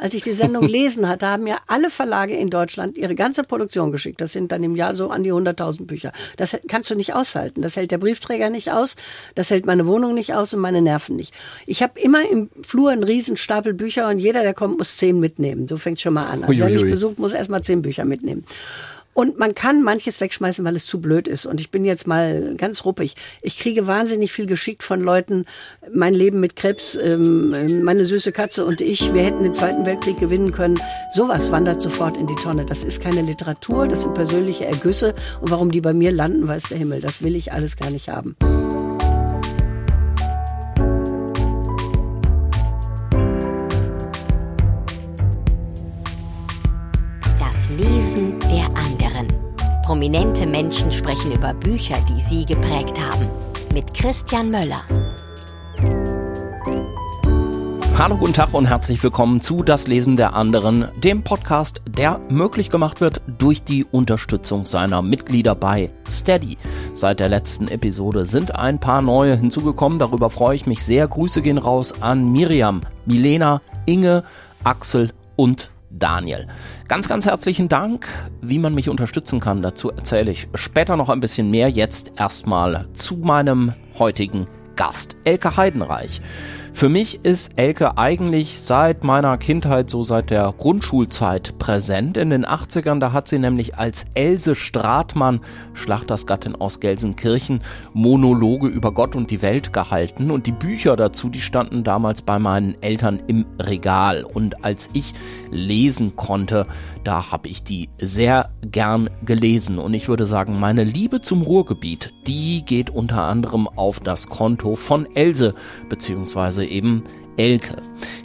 Als ich die Sendung lesen hatte, haben mir alle Verlage in Deutschland ihre ganze Produktion geschickt. Das sind dann im Jahr so an die 100.000 Bücher. Das kannst du nicht aushalten. Das hält der Briefträger nicht aus. Das hält meine Wohnung nicht aus und meine Nerven nicht. Ich habe immer im Flur einen riesen Stapel Bücher und jeder, der kommt, muss zehn mitnehmen. So fängt schon mal an. Also wer mich besucht, muss erstmal zehn Bücher mitnehmen. Und man kann manches wegschmeißen, weil es zu blöd ist. Und ich bin jetzt mal ganz ruppig. Ich kriege wahnsinnig viel geschickt von Leuten. Mein Leben mit Krebs, ähm, ähm, meine süße Katze und ich, wir hätten den Zweiten Weltkrieg gewinnen können. Sowas wandert sofort in die Tonne. Das ist keine Literatur, das sind persönliche Ergüsse. Und warum die bei mir landen, weiß der Himmel. Das will ich alles gar nicht haben. Lesen der anderen. Prominente Menschen sprechen über Bücher, die sie geprägt haben. Mit Christian Möller. Hallo, guten Tag und herzlich willkommen zu Das Lesen der anderen, dem Podcast, der möglich gemacht wird durch die Unterstützung seiner Mitglieder bei Steady. Seit der letzten Episode sind ein paar neue hinzugekommen, darüber freue ich mich sehr. Grüße gehen raus an Miriam, Milena, Inge, Axel und Daniel. Ganz, ganz herzlichen Dank. Wie man mich unterstützen kann, dazu erzähle ich später noch ein bisschen mehr. Jetzt erstmal zu meinem heutigen Gast, Elke Heidenreich. Für mich ist Elke eigentlich seit meiner Kindheit, so seit der Grundschulzeit präsent. In den 80ern, da hat sie nämlich als Else Stratmann, Schlachtersgattin aus Gelsenkirchen, Monologe über Gott und die Welt gehalten. Und die Bücher dazu, die standen damals bei meinen Eltern im Regal. Und als ich lesen konnte, da habe ich die sehr gern gelesen. Und ich würde sagen, meine Liebe zum Ruhrgebiet, die geht unter anderem auf das Konto von Else, beziehungsweise eben Elke.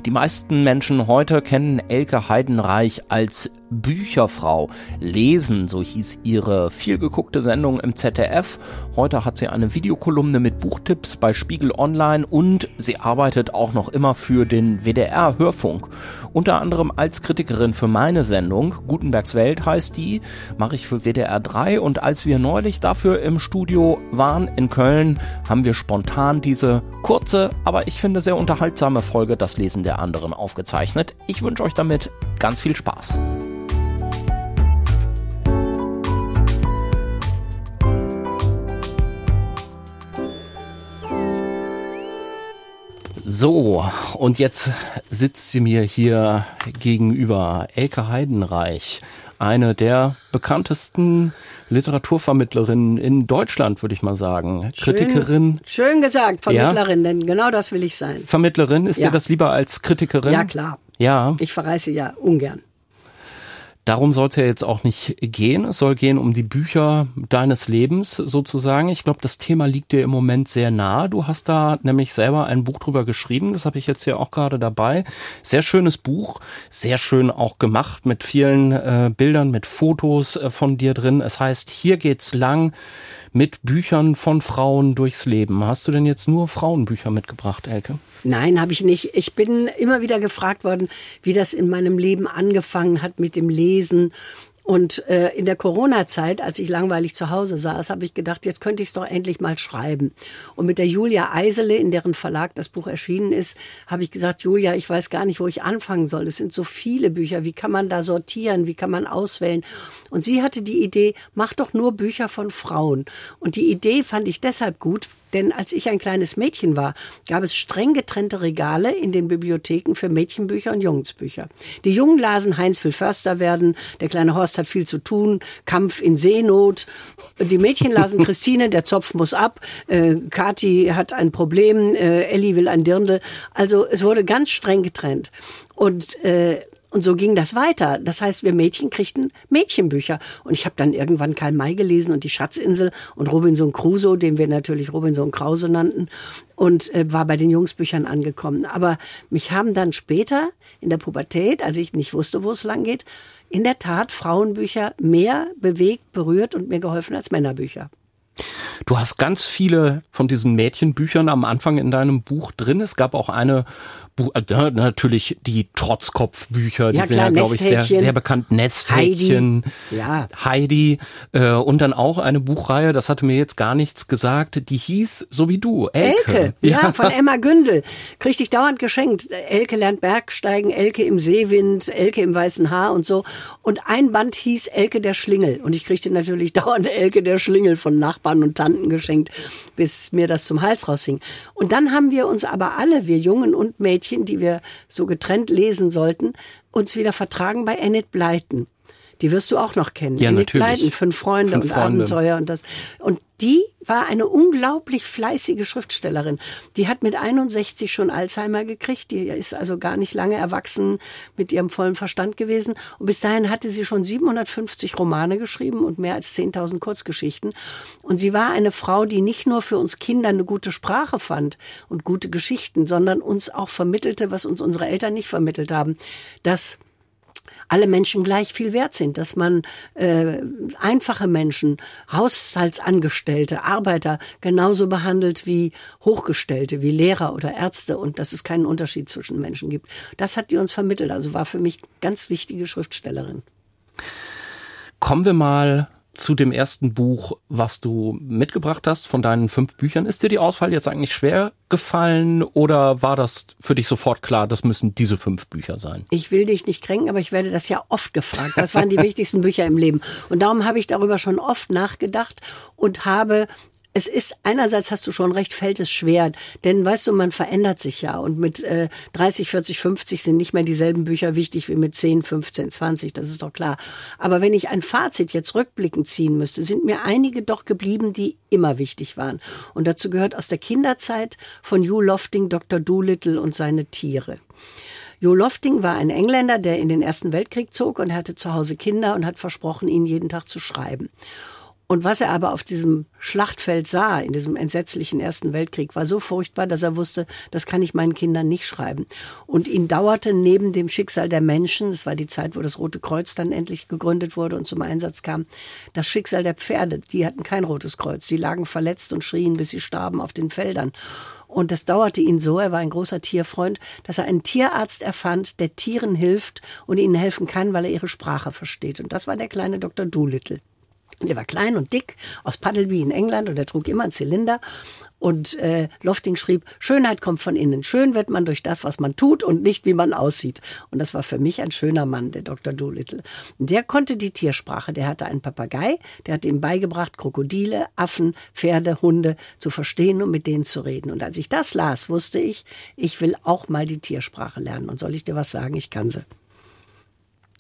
Die meisten Menschen heute kennen Elke Heidenreich als Bücherfrau. Lesen, so hieß ihre vielgeguckte Sendung im ZDF. Heute hat sie eine Videokolumne mit Buchtipps bei Spiegel Online und sie arbeitet auch noch immer für den WDR Hörfunk. Unter anderem als Kritikerin für meine Sendung, Gutenbergs Welt heißt die, mache ich für WDR 3 und als wir neulich dafür im Studio waren in Köln, haben wir spontan diese kurze, aber ich finde sehr unterhaltsame Folge Das Lesen der anderen aufgezeichnet. Ich wünsche euch damit ganz viel Spaß. So, und jetzt sitzt sie mir hier gegenüber, Elke Heidenreich, eine der bekanntesten Literaturvermittlerinnen in Deutschland, würde ich mal sagen. Schön, Kritikerin. Schön gesagt, Vermittlerin, ja. denn genau das will ich sein. Vermittlerin, ist ja. dir das lieber als Kritikerin? Ja, klar. Ja. Ich verreise ja ungern. Darum soll es ja jetzt auch nicht gehen. Es soll gehen um die Bücher deines Lebens sozusagen. Ich glaube, das Thema liegt dir im Moment sehr nah. Du hast da nämlich selber ein Buch drüber geschrieben. Das habe ich jetzt hier auch gerade dabei. Sehr schönes Buch, sehr schön auch gemacht mit vielen äh, Bildern, mit Fotos äh, von dir drin. Es heißt, hier geht's lang mit Büchern von Frauen durchs Leben. Hast du denn jetzt nur Frauenbücher mitgebracht, Elke? Nein, habe ich nicht. Ich bin immer wieder gefragt worden, wie das in meinem Leben angefangen hat mit dem Lesen und äh, in der Corona-Zeit, als ich langweilig zu Hause saß, habe ich gedacht, jetzt könnte ich es doch endlich mal schreiben. Und mit der Julia Eisele, in deren Verlag das Buch erschienen ist, habe ich gesagt, Julia, ich weiß gar nicht, wo ich anfangen soll. Es sind so viele Bücher. Wie kann man da sortieren? Wie kann man auswählen? Und sie hatte die Idee, mach doch nur Bücher von Frauen. Und die Idee fand ich deshalb gut, denn als ich ein kleines Mädchen war, gab es streng getrennte Regale in den Bibliotheken für Mädchenbücher und Jungsbücher. Die Jungen lasen Heinz will Förster werden, der kleine Horst hat viel zu tun, Kampf in Seenot. Die Mädchen lasen Christine, der Zopf muss ab, äh, Kathi hat ein Problem, äh, Elli will ein Dirndl. Also es wurde ganz streng getrennt. Und äh, und so ging das weiter. Das heißt, wir Mädchen kriegten Mädchenbücher. Und ich habe dann irgendwann Karl May gelesen und die Schatzinsel und Robinson Crusoe, den wir natürlich Robinson Krause nannten, und äh, war bei den Jungsbüchern angekommen. Aber mich haben dann später in der Pubertät, als ich nicht wusste, wo es lang geht, in der Tat Frauenbücher mehr bewegt, berührt und mir geholfen als Männerbücher. Du hast ganz viele von diesen Mädchenbüchern am Anfang in deinem Buch drin. Es gab auch eine äh, natürlich die Trotzkopfbücher, die ja, sind ja, glaube ich, sehr, sehr bekannt. Nesthäkchen, Heidi, ja. Heidi äh, und dann auch eine Buchreihe, das hatte mir jetzt gar nichts gesagt, die hieß so wie du, Elke. Elke, ja, ja von Emma Gündel. Kriegte ich dauernd geschenkt. Elke lernt Bergsteigen, Elke im Seewind, Elke im weißen Haar und so. Und ein Band hieß Elke der Schlingel. Und ich kriegte natürlich dauernd Elke der Schlingel von Nachbarn und Tanten geschenkt, bis mir das zum Hals raushing. Und dann haben wir uns aber alle, wir Jungen und Mädchen, die wir so getrennt lesen sollten, uns wieder vertragen bei Enid Blyton. Die wirst du auch noch kennen. Ja, Enid natürlich. Blyton, Fünf Freunde Fünf und Freunde. Abenteuer und das. Und die war eine unglaublich fleißige Schriftstellerin. Die hat mit 61 schon Alzheimer gekriegt. Die ist also gar nicht lange erwachsen mit ihrem vollen Verstand gewesen. Und bis dahin hatte sie schon 750 Romane geschrieben und mehr als 10.000 Kurzgeschichten. Und sie war eine Frau, die nicht nur für uns Kinder eine gute Sprache fand und gute Geschichten, sondern uns auch vermittelte, was uns unsere Eltern nicht vermittelt haben, dass alle Menschen gleich viel wert sind, dass man äh, einfache Menschen, Haushaltsangestellte, Arbeiter genauso behandelt wie Hochgestellte, wie Lehrer oder Ärzte und dass es keinen Unterschied zwischen Menschen gibt. Das hat die uns vermittelt, also war für mich ganz wichtige Schriftstellerin. Kommen wir mal zu dem ersten Buch, was du mitgebracht hast von deinen fünf Büchern. Ist dir die Auswahl jetzt eigentlich schwer gefallen oder war das für dich sofort klar, das müssen diese fünf Bücher sein? Ich will dich nicht kränken, aber ich werde das ja oft gefragt. Was waren die wichtigsten Bücher im Leben? Und darum habe ich darüber schon oft nachgedacht und habe es ist einerseits hast du schon recht, fällt es schwer, denn weißt du, man verändert sich ja und mit äh, 30, 40, 50 sind nicht mehr dieselben Bücher wichtig wie mit 10, 15, 20, das ist doch klar. Aber wenn ich ein Fazit jetzt rückblickend ziehen müsste, sind mir einige doch geblieben, die immer wichtig waren. Und dazu gehört aus der Kinderzeit von Hugh Lofting Dr. Doolittle und seine Tiere. Hugh Lofting war ein Engländer, der in den Ersten Weltkrieg zog und hatte zu Hause Kinder und hat versprochen, ihnen jeden Tag zu schreiben. Und was er aber auf diesem Schlachtfeld sah, in diesem entsetzlichen Ersten Weltkrieg, war so furchtbar, dass er wusste, das kann ich meinen Kindern nicht schreiben. Und ihn dauerte neben dem Schicksal der Menschen, es war die Zeit, wo das Rote Kreuz dann endlich gegründet wurde und zum Einsatz kam, das Schicksal der Pferde. Die hatten kein Rotes Kreuz. Die lagen verletzt und schrien, bis sie starben auf den Feldern. Und das dauerte ihn so, er war ein großer Tierfreund, dass er einen Tierarzt erfand, der Tieren hilft und ihnen helfen kann, weil er ihre Sprache versteht. Und das war der kleine Dr. Doolittle. Der war klein und dick, aus Puddleby in England und er trug immer einen Zylinder. Und äh, Lofting schrieb, Schönheit kommt von innen. Schön wird man durch das, was man tut und nicht, wie man aussieht. Und das war für mich ein schöner Mann, der Dr. Doolittle. Der konnte die Tiersprache. Der hatte einen Papagei, der hat ihm beigebracht, Krokodile, Affen, Pferde, Hunde zu verstehen und mit denen zu reden. Und als ich das las, wusste ich, ich will auch mal die Tiersprache lernen. Und soll ich dir was sagen? Ich kann sie.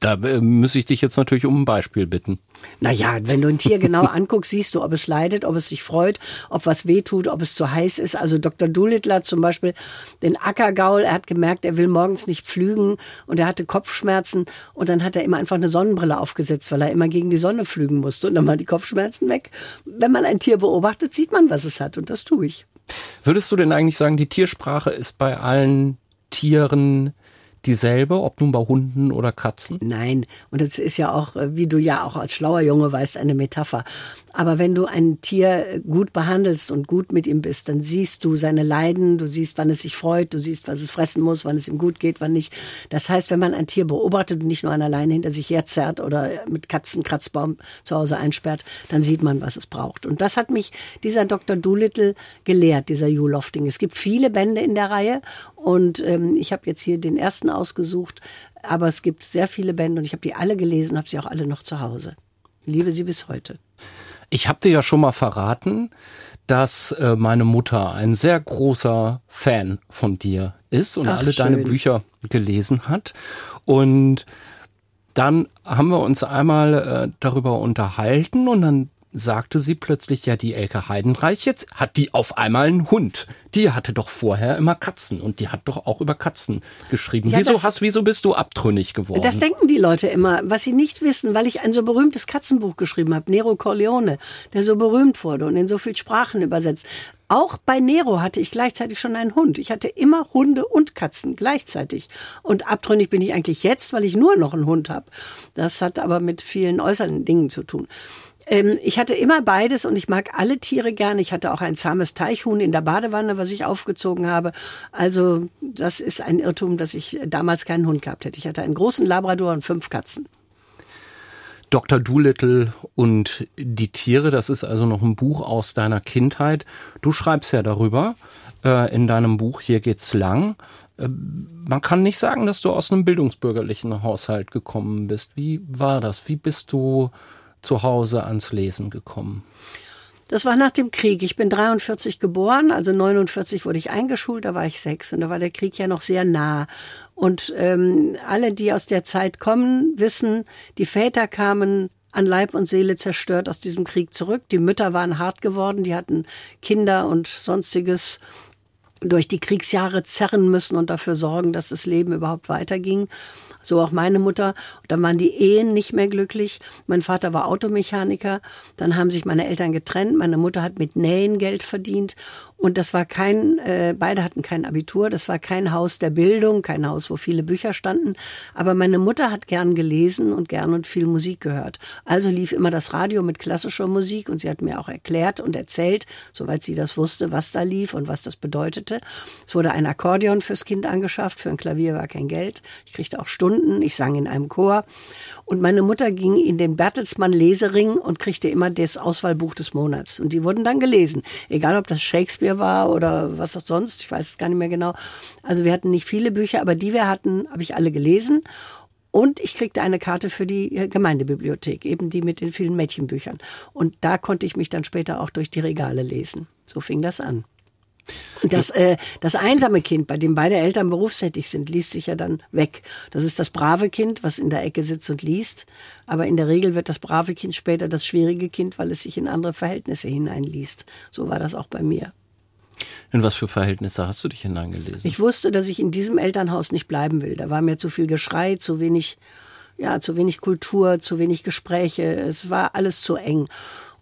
Da äh, muss ich dich jetzt natürlich um ein Beispiel bitten. Naja, wenn du ein Tier genau anguckst, siehst du, ob es leidet, ob es sich freut, ob was wehtut, ob es zu heiß ist. Also Dr. Doolittle zum Beispiel den Ackergaul, er hat gemerkt, er will morgens nicht pflügen und er hatte Kopfschmerzen und dann hat er immer einfach eine Sonnenbrille aufgesetzt, weil er immer gegen die Sonne pflügen musste und dann waren die Kopfschmerzen weg. Wenn man ein Tier beobachtet, sieht man, was es hat und das tue ich. Würdest du denn eigentlich sagen, die Tiersprache ist bei allen Tieren dieselbe, ob nun bei Hunden oder Katzen? Nein, und das ist ja auch, äh, wie du ja auch als schlauer Junge weißt, eine Metapher. Aber wenn du ein Tier gut behandelst und gut mit ihm bist, dann siehst du seine Leiden, du siehst, wann es sich freut, du siehst, was es fressen muss, wann es ihm gut geht, wann nicht. Das heißt, wenn man ein Tier beobachtet und nicht nur an alleine hinter sich herzerrt oder mit Katzenkratzbaum zu Hause einsperrt, dann sieht man, was es braucht. Und das hat mich dieser Dr. Doolittle gelehrt, dieser Hugh Lofting. Es gibt viele Bände in der Reihe und ähm, ich habe jetzt hier den ersten ausgesucht, aber es gibt sehr viele Bände und ich habe die alle gelesen, und habe sie auch alle noch zu Hause. liebe sie bis heute. Ich habe dir ja schon mal verraten, dass äh, meine Mutter ein sehr großer Fan von dir ist und Ach, alle schön. deine Bücher gelesen hat. Und dann haben wir uns einmal äh, darüber unterhalten und dann sagte sie plötzlich, ja, die Elke Heidenreich, jetzt hat die auf einmal einen Hund. Die hatte doch vorher immer Katzen und die hat doch auch über Katzen geschrieben. Ja, wieso hast, wieso bist du abtrünnig geworden? Das denken die Leute immer, was sie nicht wissen, weil ich ein so berühmtes Katzenbuch geschrieben habe, Nero Corleone, der so berühmt wurde und in so viel Sprachen übersetzt. Auch bei Nero hatte ich gleichzeitig schon einen Hund. Ich hatte immer Hunde und Katzen gleichzeitig. Und abtrünnig bin ich eigentlich jetzt, weil ich nur noch einen Hund habe. Das hat aber mit vielen äußeren Dingen zu tun. Ähm, ich hatte immer beides und ich mag alle Tiere gerne. Ich hatte auch ein zahmes Teichhuhn in der Badewanne, was ich aufgezogen habe. Also das ist ein Irrtum, dass ich damals keinen Hund gehabt hätte. Ich hatte einen großen Labrador und fünf Katzen. Dr. Doolittle und die Tiere, das ist also noch ein Buch aus deiner Kindheit. Du schreibst ja darüber äh, in deinem Buch Hier geht's lang. Äh, man kann nicht sagen, dass du aus einem bildungsbürgerlichen Haushalt gekommen bist. Wie war das? Wie bist du zu Hause ans Lesen gekommen? Das war nach dem Krieg. Ich bin 43 geboren, also 49 wurde ich eingeschult, da war ich sechs und da war der Krieg ja noch sehr nah. Und ähm, alle, die aus der Zeit kommen, wissen, die Väter kamen an Leib und Seele zerstört aus diesem Krieg zurück. Die Mütter waren hart geworden, die hatten Kinder und sonstiges durch die Kriegsjahre zerren müssen und dafür sorgen, dass das Leben überhaupt weiterging so auch meine Mutter. Und dann waren die Ehen nicht mehr glücklich. Mein Vater war Automechaniker. Dann haben sich meine Eltern getrennt. Meine Mutter hat mit Nähen Geld verdient. Und das war kein, äh, beide hatten kein Abitur, das war kein Haus der Bildung, kein Haus, wo viele Bücher standen. Aber meine Mutter hat gern gelesen und gern und viel Musik gehört. Also lief immer das Radio mit klassischer Musik und sie hat mir auch erklärt und erzählt, soweit sie das wusste, was da lief und was das bedeutete. Es wurde ein Akkordeon fürs Kind angeschafft, für ein Klavier war kein Geld. Ich kriegte auch Stunden, ich sang in einem Chor. Und meine Mutter ging in den Bertelsmann Lesering und kriegte immer das Auswahlbuch des Monats. Und die wurden dann gelesen. Egal, ob das Shakespeare war oder was auch sonst. Ich weiß es gar nicht mehr genau. Also wir hatten nicht viele Bücher, aber die wir hatten, habe ich alle gelesen. Und ich kriegte eine Karte für die äh, Gemeindebibliothek, eben die mit den vielen Mädchenbüchern. Und da konnte ich mich dann später auch durch die Regale lesen. So fing das an. Das, äh, das einsame Kind, bei dem beide Eltern berufstätig sind, liest sich ja dann weg. Das ist das brave Kind, was in der Ecke sitzt und liest. Aber in der Regel wird das brave Kind später das schwierige Kind, weil es sich in andere Verhältnisse hineinliest. So war das auch bei mir. In was für Verhältnisse hast du dich hineingelesen? Ich wusste, dass ich in diesem Elternhaus nicht bleiben will. Da war mir zu viel Geschrei, zu wenig, ja, zu wenig Kultur, zu wenig Gespräche. Es war alles zu eng.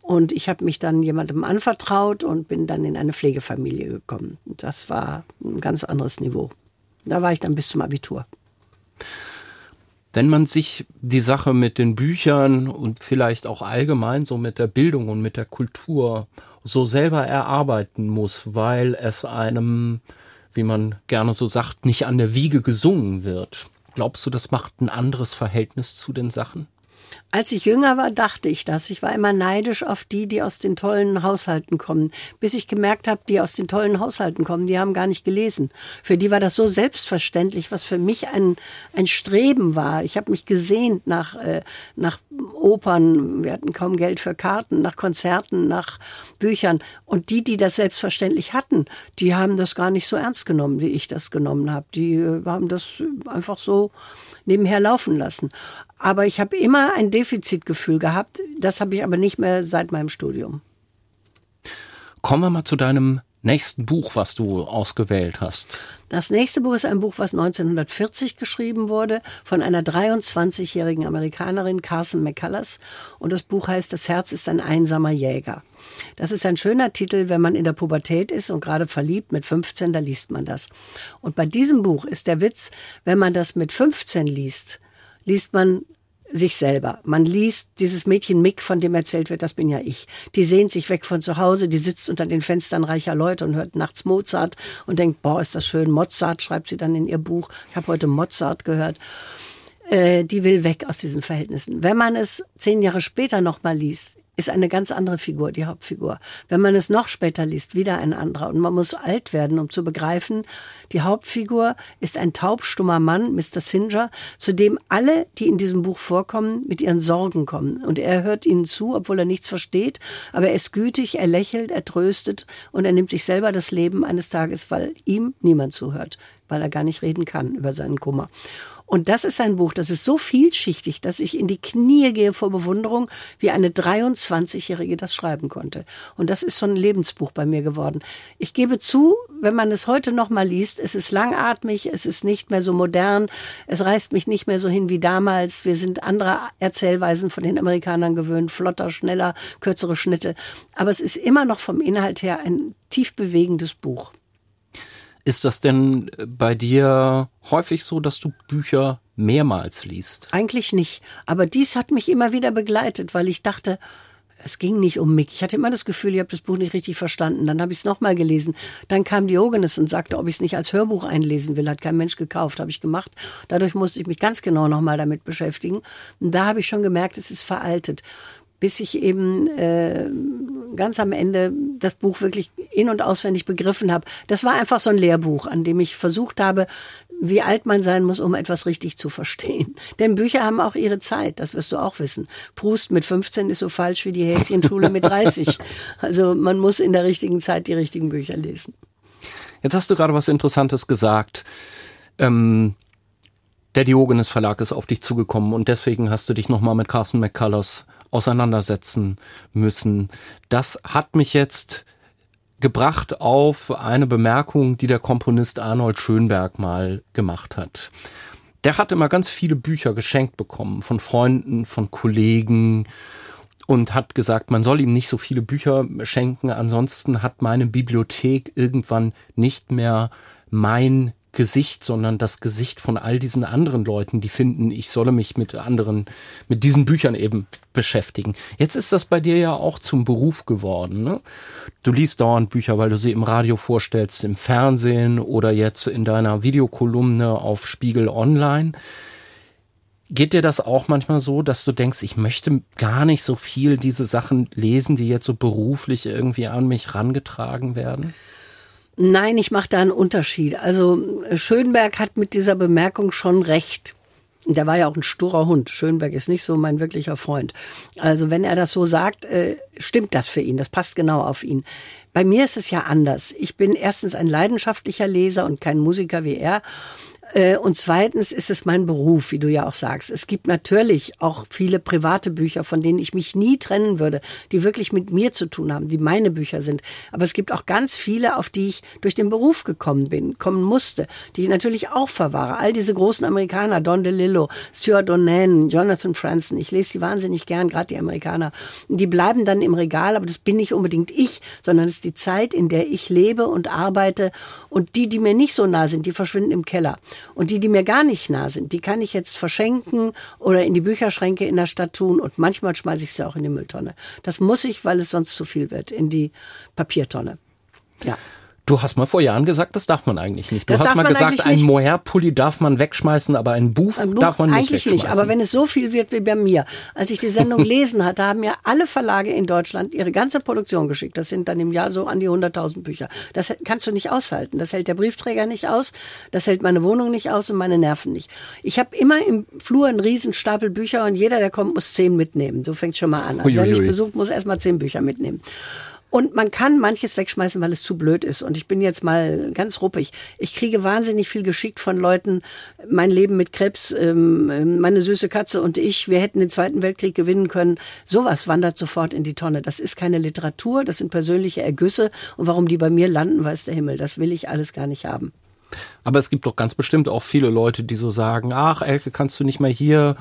Und ich habe mich dann jemandem anvertraut und bin dann in eine Pflegefamilie gekommen. Das war ein ganz anderes Niveau. Da war ich dann bis zum Abitur. Wenn man sich die Sache mit den Büchern und vielleicht auch allgemein so mit der Bildung und mit der Kultur so selber erarbeiten muss, weil es einem, wie man gerne so sagt, nicht an der Wiege gesungen wird. Glaubst du, das macht ein anderes Verhältnis zu den Sachen? Als ich jünger war, dachte ich das. Ich war immer neidisch auf die, die aus den tollen Haushalten kommen. Bis ich gemerkt habe, die aus den tollen Haushalten kommen, die haben gar nicht gelesen. Für die war das so selbstverständlich, was für mich ein, ein Streben war. Ich habe mich gesehnt nach, äh, nach Opern. Wir hatten kaum Geld für Karten, nach Konzerten, nach Büchern. Und die, die das selbstverständlich hatten, die haben das gar nicht so ernst genommen, wie ich das genommen habe. Die äh, haben das einfach so nebenher laufen lassen. Aber ich habe immer ein Defizitgefühl gehabt. Das habe ich aber nicht mehr seit meinem Studium. Kommen wir mal zu deinem nächsten Buch, was du ausgewählt hast. Das nächste Buch ist ein Buch, was 1940 geschrieben wurde von einer 23-jährigen Amerikanerin, Carson McCullers. Und das Buch heißt Das Herz ist ein einsamer Jäger. Das ist ein schöner Titel, wenn man in der Pubertät ist und gerade verliebt mit 15, da liest man das. Und bei diesem Buch ist der Witz, wenn man das mit 15 liest, liest man sich selber. Man liest dieses Mädchen Mick, von dem erzählt wird, das bin ja ich. Die sehnt sich weg von zu Hause, die sitzt unter den Fenstern reicher Leute und hört nachts Mozart und denkt, boah, ist das schön. Mozart schreibt sie dann in ihr Buch. Ich habe heute Mozart gehört. Äh, die will weg aus diesen Verhältnissen. Wenn man es zehn Jahre später nochmal liest, ist eine ganz andere Figur, die Hauptfigur. Wenn man es noch später liest, wieder ein anderer. Und man muss alt werden, um zu begreifen, die Hauptfigur ist ein taubstummer Mann, Mr. Singer, zu dem alle, die in diesem Buch vorkommen, mit ihren Sorgen kommen. Und er hört ihnen zu, obwohl er nichts versteht, aber er ist gütig, er lächelt, er tröstet und er nimmt sich selber das Leben eines Tages, weil ihm niemand zuhört weil er gar nicht reden kann über seinen Kummer. Und das ist ein Buch, das ist so vielschichtig, dass ich in die Knie gehe vor Bewunderung, wie eine 23-Jährige das schreiben konnte. Und das ist so ein Lebensbuch bei mir geworden. Ich gebe zu, wenn man es heute noch mal liest, es ist langatmig, es ist nicht mehr so modern, es reißt mich nicht mehr so hin wie damals. Wir sind andere Erzählweisen von den Amerikanern gewöhnt, flotter, schneller, kürzere Schnitte. Aber es ist immer noch vom Inhalt her ein tief bewegendes Buch. Ist das denn bei dir häufig so, dass du Bücher mehrmals liest? Eigentlich nicht. Aber dies hat mich immer wieder begleitet, weil ich dachte, es ging nicht um mich. Ich hatte immer das Gefühl, ich habe das Buch nicht richtig verstanden. Dann habe ich es nochmal gelesen. Dann kam Diogenes und sagte, ob ich es nicht als Hörbuch einlesen will. Hat kein Mensch gekauft, habe ich gemacht. Dadurch musste ich mich ganz genau nochmal damit beschäftigen. Und da habe ich schon gemerkt, es ist veraltet bis ich eben äh, ganz am Ende das Buch wirklich in und auswendig begriffen habe. Das war einfach so ein Lehrbuch, an dem ich versucht habe, wie alt man sein muss, um etwas richtig zu verstehen. Denn Bücher haben auch ihre Zeit, das wirst du auch wissen. Proust mit 15 ist so falsch wie die Häschenschule mit 30. Also man muss in der richtigen Zeit die richtigen Bücher lesen. Jetzt hast du gerade was Interessantes gesagt. Ähm, der Diogenes Verlag ist auf dich zugekommen und deswegen hast du dich nochmal mit Carson McCullers auseinandersetzen müssen. Das hat mich jetzt gebracht auf eine Bemerkung, die der Komponist Arnold Schönberg mal gemacht hat. Der hat immer ganz viele Bücher geschenkt bekommen von Freunden, von Kollegen und hat gesagt, man soll ihm nicht so viele Bücher schenken, ansonsten hat meine Bibliothek irgendwann nicht mehr mein Gesicht, sondern das Gesicht von all diesen anderen Leuten, die finden, ich solle mich mit anderen, mit diesen Büchern eben beschäftigen. Jetzt ist das bei dir ja auch zum Beruf geworden. Ne? Du liest dauernd Bücher, weil du sie im Radio vorstellst, im Fernsehen oder jetzt in deiner Videokolumne auf Spiegel Online. Geht dir das auch manchmal so, dass du denkst, ich möchte gar nicht so viel diese Sachen lesen, die jetzt so beruflich irgendwie an mich rangetragen werden? Nein, ich mache da einen Unterschied. Also Schönberg hat mit dieser Bemerkung schon recht. Der war ja auch ein sturer Hund. Schönberg ist nicht so mein wirklicher Freund. Also wenn er das so sagt, äh, stimmt das für ihn. Das passt genau auf ihn. Bei mir ist es ja anders. Ich bin erstens ein leidenschaftlicher Leser und kein Musiker wie er. Äh, und zweitens ist es mein Beruf, wie du ja auch sagst. Es gibt natürlich auch viele private Bücher, von denen ich mich nie trennen würde, die wirklich mit mir zu tun haben, die meine Bücher sind. Aber es gibt auch ganz viele, auf die ich durch den Beruf gekommen bin, kommen musste, die ich natürlich auch verwahre. All diese großen Amerikaner, Don DeLillo, Stuart O'Nan, Jonathan Franzen, ich lese sie wahnsinnig gern, gerade die Amerikaner. Die bleiben dann im Regal, aber das bin nicht unbedingt ich, sondern es ist die Zeit, in der ich lebe und arbeite. Und die, die mir nicht so nah sind, die verschwinden im Keller. Und die, die mir gar nicht nah sind, die kann ich jetzt verschenken oder in die Bücherschränke in der Stadt tun und manchmal schmeiße ich sie auch in die Mülltonne. Das muss ich, weil es sonst zu viel wird, in die Papiertonne. Ja. Du hast mal vor Jahren gesagt, das darf man eigentlich nicht. Du das hast mal gesagt, ein Mohair-Pulli darf man wegschmeißen, aber ein Buch, ein Buch darf man nicht Eigentlich nicht, aber wenn es so viel wird wie bei mir. Als ich die Sendung lesen hatte, haben mir alle Verlage in Deutschland ihre ganze Produktion geschickt. Das sind dann im Jahr so an die 100.000 Bücher. Das kannst du nicht aushalten. Das hält der Briefträger nicht aus, das hält meine Wohnung nicht aus und meine Nerven nicht. Ich habe immer im Flur einen riesen Stapel Bücher und jeder, der kommt, muss zehn mitnehmen. So fängt schon mal an. Also wer mich besucht, muss erst mal zehn Bücher mitnehmen. Und man kann manches wegschmeißen, weil es zu blöd ist. Und ich bin jetzt mal ganz ruppig. Ich kriege wahnsinnig viel geschickt von Leuten. Mein Leben mit Krebs, ähm, meine süße Katze und ich, wir hätten den Zweiten Weltkrieg gewinnen können. Sowas wandert sofort in die Tonne. Das ist keine Literatur, das sind persönliche Ergüsse. Und warum die bei mir landen, weiß der Himmel. Das will ich alles gar nicht haben. Aber es gibt doch ganz bestimmt auch viele Leute, die so sagen, ach Elke, kannst du nicht mal hier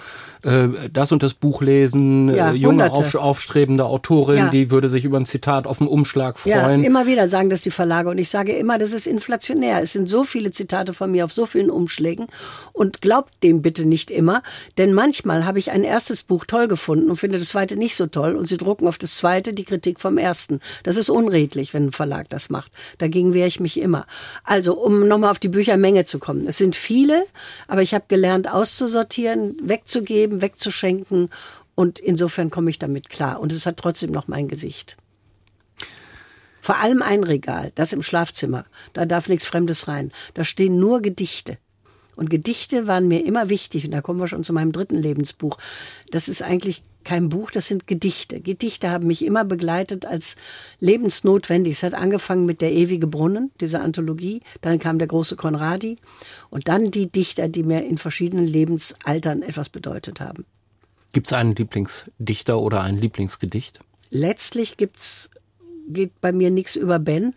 äh, das und das Buch lesen? Ja, äh, junge, auf, aufstrebende Autorin, ja. die würde sich über ein Zitat auf dem Umschlag freuen. Ja, immer wieder sagen das die Verlage. Und ich sage immer, das ist inflationär. Es sind so viele Zitate von mir auf so vielen Umschlägen. Und glaubt dem bitte nicht immer. Denn manchmal habe ich ein erstes Buch toll gefunden und finde das zweite nicht so toll. Und sie drucken auf das zweite die Kritik vom ersten. Das ist unredlich, wenn ein Verlag das macht. Dagegen wehre ich mich immer. Also, um nochmal auf die Büchermenge zu kommen. Es sind viele, aber ich habe gelernt auszusortieren, wegzugeben, wegzuschenken und insofern komme ich damit klar. Und es hat trotzdem noch mein Gesicht. Vor allem ein Regal, das im Schlafzimmer. Da darf nichts Fremdes rein. Da stehen nur Gedichte. Und Gedichte waren mir immer wichtig. Und da kommen wir schon zu meinem dritten Lebensbuch. Das ist eigentlich kein Buch, das sind Gedichte. Gedichte haben mich immer begleitet als lebensnotwendig. Es hat angefangen mit Der ewige Brunnen, dieser Anthologie. Dann kam der große Konradi. Und dann die Dichter, die mir in verschiedenen Lebensaltern etwas bedeutet haben. Gibt es einen Lieblingsdichter oder ein Lieblingsgedicht? Letztlich gibt's, geht bei mir nichts über Ben,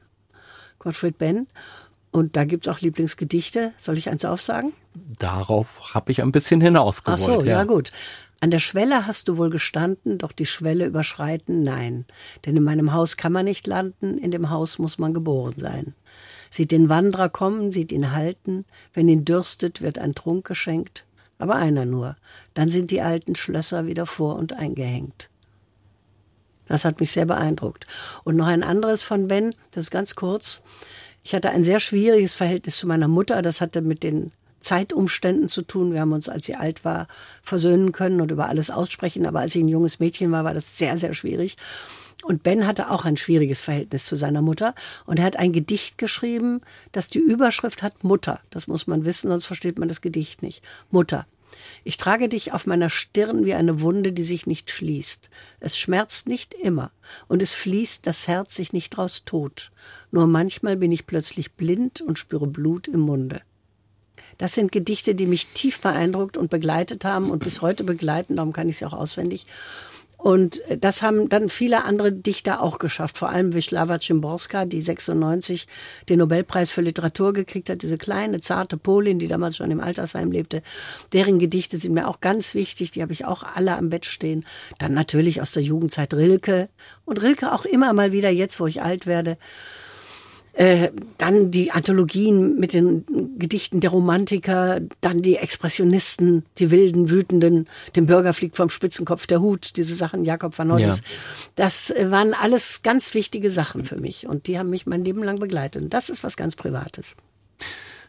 Gottfried Ben. Und da gibt es auch Lieblingsgedichte. Soll ich eins aufsagen? Darauf habe ich ein bisschen hinausgewollt. Ach so, ja. ja gut. An der Schwelle hast du wohl gestanden, doch die Schwelle überschreiten, nein. Denn in meinem Haus kann man nicht landen, in dem Haus muss man geboren sein. Sieht den Wanderer kommen, sieht ihn halten, wenn ihn dürstet, wird ein Trunk geschenkt, aber einer nur. Dann sind die alten Schlösser wieder vor und eingehängt. Das hat mich sehr beeindruckt. Und noch ein anderes von Ben, das ist ganz kurz. Ich hatte ein sehr schwieriges Verhältnis zu meiner Mutter. Das hatte mit den Zeitumständen zu tun. Wir haben uns, als sie alt war, versöhnen können und über alles aussprechen. Aber als sie ein junges Mädchen war, war das sehr, sehr schwierig. Und Ben hatte auch ein schwieriges Verhältnis zu seiner Mutter. Und er hat ein Gedicht geschrieben, das die Überschrift hat Mutter. Das muss man wissen, sonst versteht man das Gedicht nicht. Mutter. Ich trage dich auf meiner Stirn wie eine Wunde, die sich nicht schließt. Es schmerzt nicht immer, und es fließt das Herz sich nicht draus tot. Nur manchmal bin ich plötzlich blind und spüre Blut im Munde. Das sind Gedichte, die mich tief beeindruckt und begleitet haben und bis heute begleiten, darum kann ich sie auch auswendig. Und das haben dann viele andere Dichter auch geschafft, vor allem Wisława Szymborska, die 96 den Nobelpreis für Literatur gekriegt hat, diese kleine, zarte Polin, die damals schon im Altersheim lebte. Deren Gedichte sind mir auch ganz wichtig, die habe ich auch alle am Bett stehen. Dann natürlich aus der Jugendzeit Rilke und Rilke auch immer mal wieder jetzt, wo ich alt werde. Äh, dann die Anthologien mit den Gedichten der Romantiker, dann die Expressionisten, die wilden, wütenden, dem Bürger fliegt vom Spitzenkopf der Hut, diese Sachen, Jakob van Nolles. Ja. Das äh, waren alles ganz wichtige Sachen für mich und die haben mich mein Leben lang begleitet. Und das ist was ganz Privates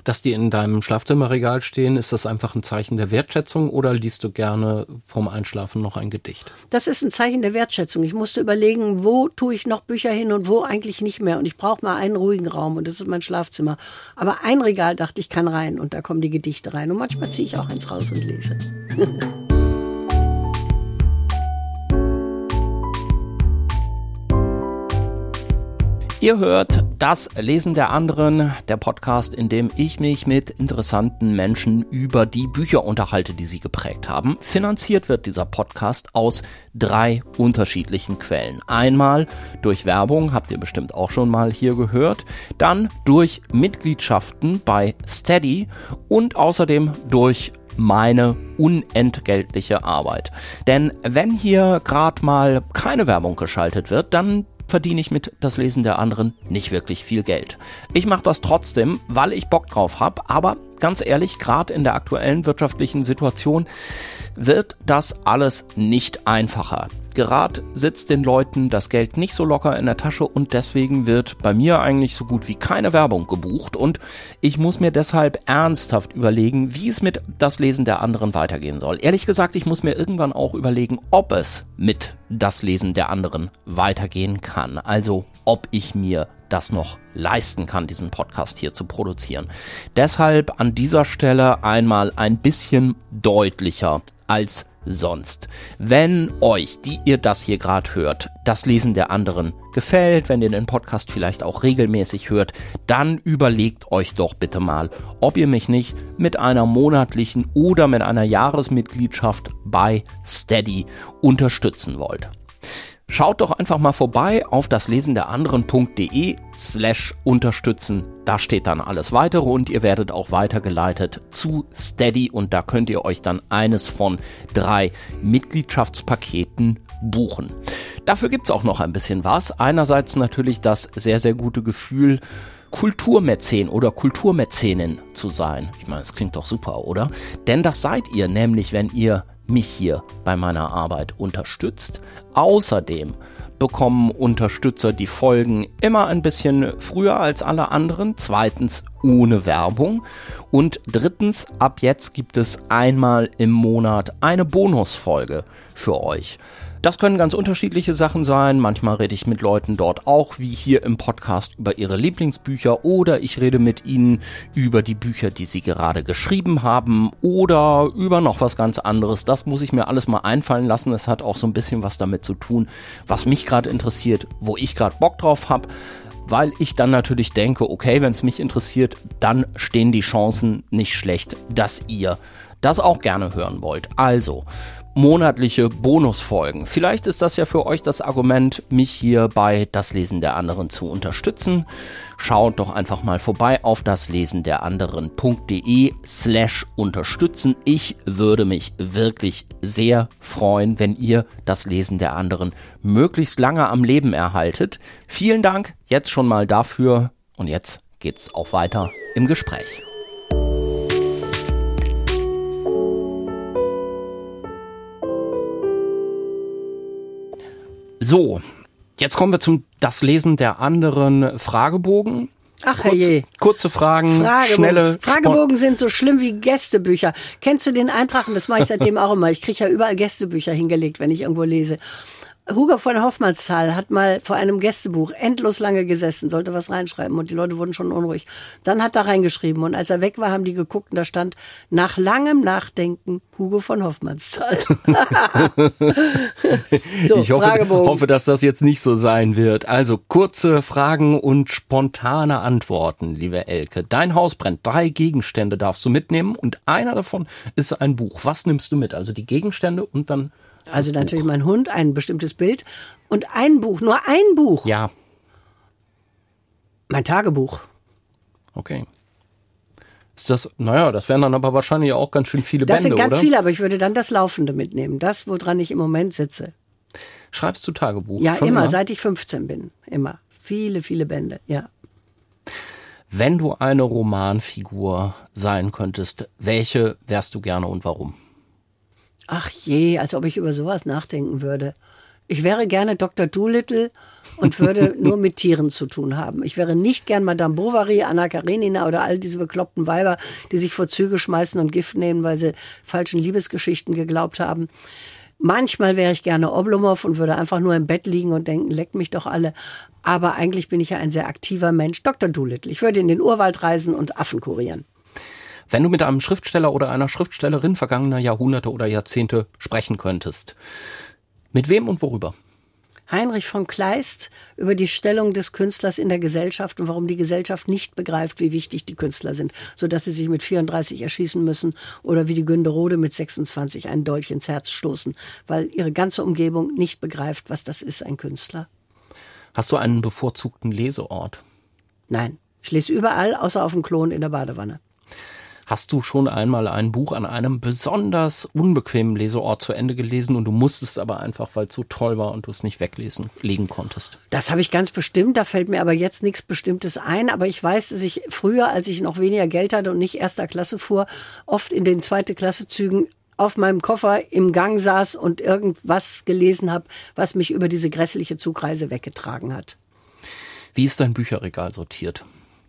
dass die in deinem Schlafzimmerregal stehen, ist das einfach ein Zeichen der Wertschätzung oder liest du gerne vorm Einschlafen noch ein Gedicht? Das ist ein Zeichen der Wertschätzung. Ich musste überlegen, wo tue ich noch Bücher hin und wo eigentlich nicht mehr. Und ich brauche mal einen ruhigen Raum und das ist mein Schlafzimmer. Aber ein Regal dachte ich kann rein und da kommen die Gedichte rein. Und manchmal ziehe ich auch eins raus und lese. Ihr hört das Lesen der anderen, der Podcast, in dem ich mich mit interessanten Menschen über die Bücher unterhalte, die sie geprägt haben. Finanziert wird dieser Podcast aus drei unterschiedlichen Quellen. Einmal durch Werbung, habt ihr bestimmt auch schon mal hier gehört, dann durch Mitgliedschaften bei Steady und außerdem durch meine unentgeltliche Arbeit. Denn wenn hier gerade mal keine Werbung geschaltet wird, dann verdiene ich mit das Lesen der anderen nicht wirklich viel Geld. Ich mache das trotzdem, weil ich Bock drauf habe, aber ganz ehrlich, gerade in der aktuellen wirtschaftlichen Situation wird das alles nicht einfacher. Gerade sitzt den Leuten das Geld nicht so locker in der Tasche und deswegen wird bei mir eigentlich so gut wie keine Werbung gebucht und ich muss mir deshalb ernsthaft überlegen, wie es mit das Lesen der anderen weitergehen soll. Ehrlich gesagt, ich muss mir irgendwann auch überlegen, ob es mit das Lesen der anderen weitergehen kann. Also ob ich mir das noch leisten kann, diesen Podcast hier zu produzieren. Deshalb an dieser Stelle einmal ein bisschen deutlicher als sonst. Wenn euch, die ihr das hier gerade hört, das Lesen der anderen gefällt, wenn ihr den Podcast vielleicht auch regelmäßig hört, dann überlegt euch doch bitte mal, ob ihr mich nicht mit einer monatlichen oder mit einer Jahresmitgliedschaft bei Steady unterstützen wollt. Schaut doch einfach mal vorbei auf das Lesen der anderen.de slash unterstützen. Da steht dann alles weitere und ihr werdet auch weitergeleitet zu Steady und da könnt ihr euch dann eines von drei Mitgliedschaftspaketen buchen. Dafür gibt's auch noch ein bisschen was. Einerseits natürlich das sehr, sehr gute Gefühl, Kulturmäzen oder Kulturmäzenin zu sein. Ich meine, das klingt doch super, oder? Denn das seid ihr nämlich, wenn ihr mich hier bei meiner Arbeit unterstützt. Außerdem bekommen Unterstützer die Folgen immer ein bisschen früher als alle anderen. Zweitens ohne Werbung. Und drittens, ab jetzt gibt es einmal im Monat eine Bonusfolge für euch. Das können ganz unterschiedliche Sachen sein. Manchmal rede ich mit Leuten dort auch, wie hier im Podcast, über ihre Lieblingsbücher oder ich rede mit ihnen über die Bücher, die sie gerade geschrieben haben oder über noch was ganz anderes. Das muss ich mir alles mal einfallen lassen. Es hat auch so ein bisschen was damit zu tun, was mich gerade interessiert, wo ich gerade Bock drauf habe weil ich dann natürlich denke, okay, wenn es mich interessiert, dann stehen die Chancen nicht schlecht, dass ihr das auch gerne hören wollt. Also, monatliche Bonusfolgen. Vielleicht ist das ja für euch das Argument, mich hier bei das Lesen der anderen zu unterstützen. Schaut doch einfach mal vorbei auf das Lesen der anderen.de slash unterstützen. Ich würde mich wirklich sehr freuen, wenn ihr das Lesen der anderen möglichst lange am Leben erhaltet. Vielen Dank jetzt schon mal dafür und jetzt geht's auch weiter im Gespräch. So, jetzt kommen wir zum das Lesen der anderen Fragebogen. Ach herrje. Kurze Fragen, Fragebogen. schnelle. Fragebogen sind so schlimm wie Gästebücher. Kennst du den Eintrag? Und das mache ich seitdem auch immer. Ich kriege ja überall Gästebücher hingelegt, wenn ich irgendwo lese. Hugo von Hoffmannsthal hat mal vor einem Gästebuch endlos lange gesessen, sollte was reinschreiben und die Leute wurden schon unruhig. Dann hat er reingeschrieben und als er weg war, haben die geguckt und da stand nach langem Nachdenken Hugo von Hoffmannsthal. so, ich hoffe, hoffe, dass das jetzt nicht so sein wird. Also kurze Fragen und spontane Antworten, liebe Elke. Dein Haus brennt. Drei Gegenstände darfst du mitnehmen und einer davon ist ein Buch. Was nimmst du mit? Also die Gegenstände und dann also natürlich mein Hund, ein bestimmtes Bild und ein Buch, nur ein Buch. Ja. Mein Tagebuch. Okay. Ist das, naja, das wären dann aber wahrscheinlich auch ganz schön viele das Bände, Das sind ganz oder? viele, aber ich würde dann das Laufende mitnehmen. Das, woran ich im Moment sitze. Schreibst du Tagebuch? Ja, immer, immer, seit ich 15 bin. Immer. Viele, viele Bände, ja. Wenn du eine Romanfigur sein könntest, welche wärst du gerne und warum? Ach je, als ob ich über sowas nachdenken würde. Ich wäre gerne Dr. Doolittle und würde nur mit Tieren zu tun haben. Ich wäre nicht gern Madame Bovary, Anna Karenina oder all diese bekloppten Weiber, die sich vor Züge schmeißen und Gift nehmen, weil sie falschen Liebesgeschichten geglaubt haben. Manchmal wäre ich gerne Oblomov und würde einfach nur im Bett liegen und denken, leckt mich doch alle. Aber eigentlich bin ich ja ein sehr aktiver Mensch. Dr. Doolittle. Ich würde in den Urwald reisen und Affen kurieren. Wenn du mit einem Schriftsteller oder einer Schriftstellerin vergangener Jahrhunderte oder Jahrzehnte sprechen könntest, mit wem und worüber? Heinrich von Kleist über die Stellung des Künstlers in der Gesellschaft und warum die Gesellschaft nicht begreift, wie wichtig die Künstler sind, so dass sie sich mit 34 erschießen müssen oder wie die Günderode mit 26 einen Dolch ins Herz stoßen, weil ihre ganze Umgebung nicht begreift, was das ist, ein Künstler. Hast du einen bevorzugten Leseort? Nein, ich lese überall, außer auf dem Klon in der Badewanne. Hast du schon einmal ein Buch an einem besonders unbequemen Leseort zu Ende gelesen und du musstest aber einfach, weil es so toll war und du es nicht weglesen, legen konntest? Das habe ich ganz bestimmt, da fällt mir aber jetzt nichts Bestimmtes ein, aber ich weiß, dass ich früher, als ich noch weniger Geld hatte und nicht erster Klasse fuhr, oft in den zweite Klasse Zügen auf meinem Koffer im Gang saß und irgendwas gelesen habe, was mich über diese grässliche Zugreise weggetragen hat. Wie ist dein Bücherregal sortiert?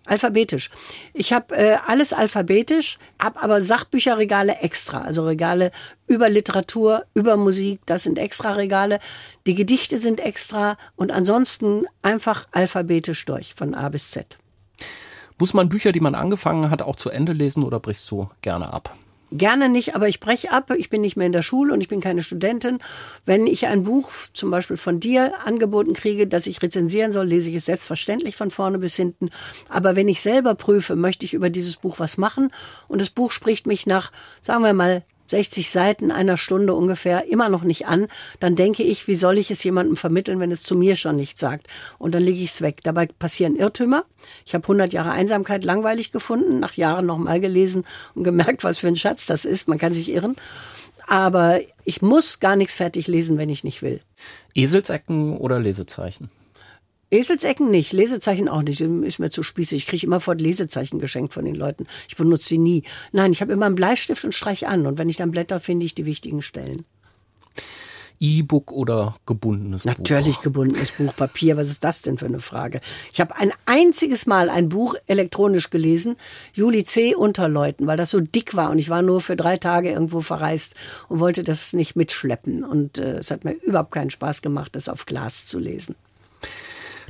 Alphabetisch. Ich habe äh, alles alphabetisch, habe aber Sachbücherregale extra, also Regale über Literatur, über Musik, das sind extra Regale. Die Gedichte sind extra und ansonsten einfach alphabetisch durch von A bis Z. Muss man Bücher, die man angefangen hat, auch zu Ende lesen oder brichst du gerne ab? Gerne nicht, aber ich breche ab. Ich bin nicht mehr in der Schule und ich bin keine Studentin. Wenn ich ein Buch zum Beispiel von dir angeboten kriege, das ich rezensieren soll, lese ich es selbstverständlich von vorne bis hinten. Aber wenn ich selber prüfe, möchte ich über dieses Buch was machen und das Buch spricht mich nach, sagen wir mal, 60 Seiten einer Stunde ungefähr immer noch nicht an, dann denke ich, wie soll ich es jemandem vermitteln, wenn es zu mir schon nichts sagt? Und dann lege ich es weg. Dabei passieren Irrtümer. Ich habe 100 Jahre Einsamkeit langweilig gefunden, nach Jahren nochmal gelesen und gemerkt, was für ein Schatz das ist. Man kann sich irren. Aber ich muss gar nichts fertig lesen, wenn ich nicht will. Eselsecken oder Lesezeichen? Eselsecken nicht, Lesezeichen auch nicht. Ist mir zu spießig. Ich kriege immer fort Lesezeichen geschenkt von den Leuten. Ich benutze sie nie. Nein, ich habe immer einen Bleistift und streich an. Und wenn ich dann blätter, finde ich die wichtigen Stellen. E-Book oder gebundenes Natürlich Buch? Natürlich gebundenes Buch, Papier. Was ist das denn für eine Frage? Ich habe ein einziges Mal ein Buch elektronisch gelesen, Juli C. Unterleuten, weil das so dick war und ich war nur für drei Tage irgendwo verreist und wollte das nicht mitschleppen. Und äh, es hat mir überhaupt keinen Spaß gemacht, das auf Glas zu lesen.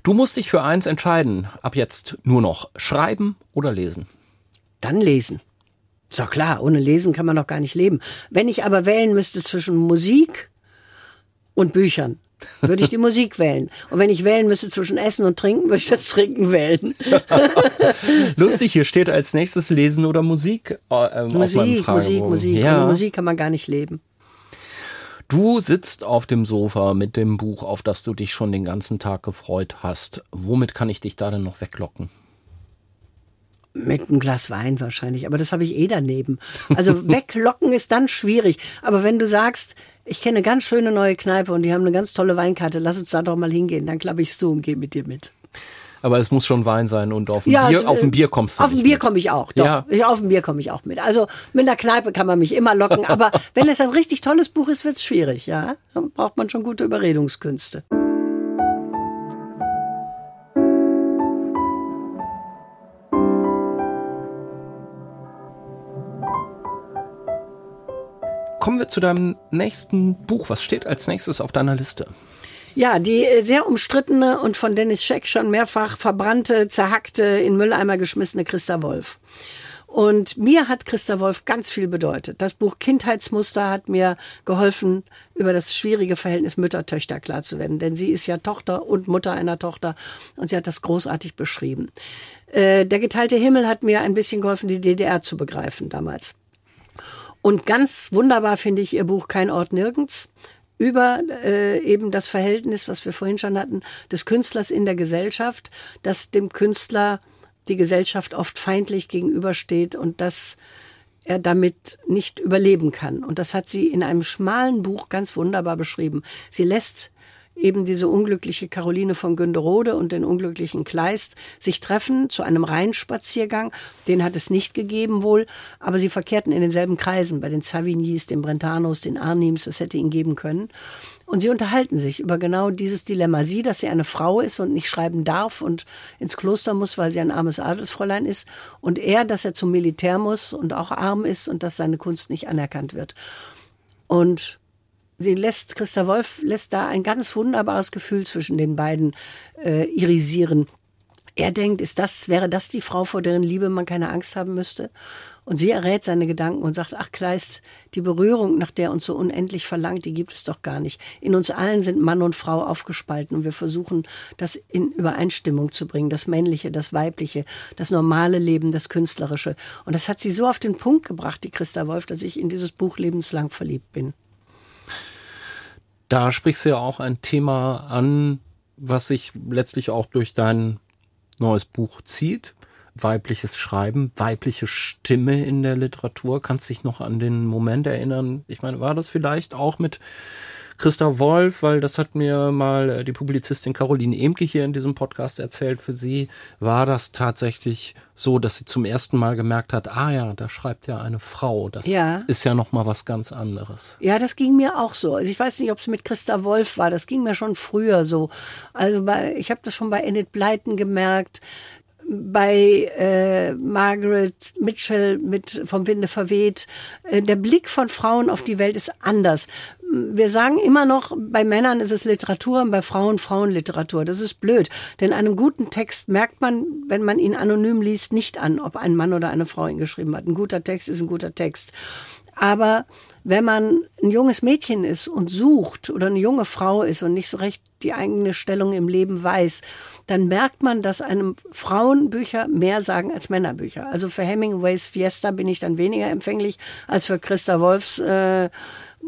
Du musst dich für eins entscheiden. Ab jetzt nur noch schreiben oder lesen. Dann lesen. Ist doch klar, ohne Lesen kann man doch gar nicht leben. Wenn ich aber wählen müsste zwischen Musik und Büchern, würde ich die Musik wählen. Und wenn ich wählen müsste zwischen Essen und Trinken, würde ich das Trinken wählen. Lustig, hier steht als nächstes Lesen oder Musik. Äh, Musik, Musik, Musik. Ja. Ohne Musik kann man gar nicht leben. Du sitzt auf dem Sofa mit dem Buch, auf das du dich schon den ganzen Tag gefreut hast. Womit kann ich dich da denn noch weglocken? Mit einem Glas Wein wahrscheinlich, aber das habe ich eh daneben. Also weglocken ist dann schwierig. Aber wenn du sagst, ich kenne eine ganz schöne neue Kneipe und die haben eine ganz tolle Weinkarte, lass uns da doch mal hingehen, dann klappe ich zu und gehe mit dir mit. Aber es muss schon Wein sein und auf ein, ja, Bier, es, auf ein Bier kommst du Auf ein Bier komme ich auch, doch. Ja. Auf ein Bier komme ich auch mit. Also mit einer Kneipe kann man mich immer locken, aber wenn es ein richtig tolles Buch ist, wird es schwierig, ja. Dann braucht man schon gute Überredungskünste. kommen wir zu deinem nächsten Buch. Was steht als nächstes auf deiner Liste? Ja, die äh, sehr umstrittene und von Dennis Scheck schon mehrfach verbrannte, zerhackte, in Mülleimer geschmissene Christa Wolf. Und mir hat Christa Wolf ganz viel bedeutet. Das Buch Kindheitsmuster hat mir geholfen, über das schwierige Verhältnis Mütter-Töchter klar zu werden. Denn sie ist ja Tochter und Mutter einer Tochter und sie hat das großartig beschrieben. Äh, der geteilte Himmel hat mir ein bisschen geholfen, die DDR zu begreifen damals. Und ganz wunderbar finde ich ihr Buch Kein Ort nirgends über äh, eben das Verhältnis, was wir vorhin schon hatten, des Künstlers in der Gesellschaft, dass dem Künstler die Gesellschaft oft feindlich gegenübersteht und dass er damit nicht überleben kann. Und das hat sie in einem schmalen Buch ganz wunderbar beschrieben. Sie lässt eben diese unglückliche Caroline von Günderode und den unglücklichen Kleist sich treffen zu einem Rheinspaziergang. Den hat es nicht gegeben wohl, aber sie verkehrten in denselben Kreisen, bei den Savignys, den Brentanos, den Arnims, das hätte ihn geben können. Und sie unterhalten sich über genau dieses Dilemma. Sie, dass sie eine Frau ist und nicht schreiben darf und ins Kloster muss, weil sie ein armes Adelsfräulein ist. Und er, dass er zum Militär muss und auch arm ist und dass seine Kunst nicht anerkannt wird. Und sie lässt, Christa Wolf lässt da ein ganz wunderbares Gefühl zwischen den beiden äh, irisieren. Er denkt, ist das, wäre das die Frau, vor deren Liebe man keine Angst haben müsste? Und sie errät seine Gedanken und sagt, ach Kleist, die Berührung, nach der uns so unendlich verlangt, die gibt es doch gar nicht. In uns allen sind Mann und Frau aufgespalten und wir versuchen, das in Übereinstimmung zu bringen, das Männliche, das Weibliche, das normale Leben, das Künstlerische. Und das hat sie so auf den Punkt gebracht, die Christa Wolf, dass ich in dieses Buch lebenslang verliebt bin da sprichst du ja auch ein Thema an, was sich letztlich auch durch dein neues Buch zieht. Weibliches Schreiben, weibliche Stimme in der Literatur. Kannst dich noch an den Moment erinnern? Ich meine, war das vielleicht auch mit Christa Wolf, weil das hat mir mal äh, die Publizistin Caroline Emke hier in diesem Podcast erzählt. Für sie war das tatsächlich so, dass sie zum ersten Mal gemerkt hat, ah ja, da schreibt ja eine Frau. Das ja. ist ja noch mal was ganz anderes. Ja, das ging mir auch so. Also ich weiß nicht, ob es mit Christa Wolf war. Das ging mir schon früher so. Also bei, ich habe das schon bei Enid Blyton gemerkt bei äh, Margaret Mitchell mit vom Winde verweht. Äh, der Blick von Frauen auf die Welt ist anders. Wir sagen immer noch, bei Männern ist es Literatur und bei Frauen Frauenliteratur. Das ist blöd. Denn einem guten Text merkt man, wenn man ihn anonym liest, nicht an, ob ein Mann oder eine Frau ihn geschrieben hat. Ein guter Text ist ein guter Text. Aber wenn man ein junges Mädchen ist und sucht oder eine junge Frau ist und nicht so recht die eigene Stellung im Leben weiß, dann merkt man, dass einem Frauenbücher mehr sagen als Männerbücher. Also für Hemingways Fiesta bin ich dann weniger empfänglich als für Christa Wolfs, äh,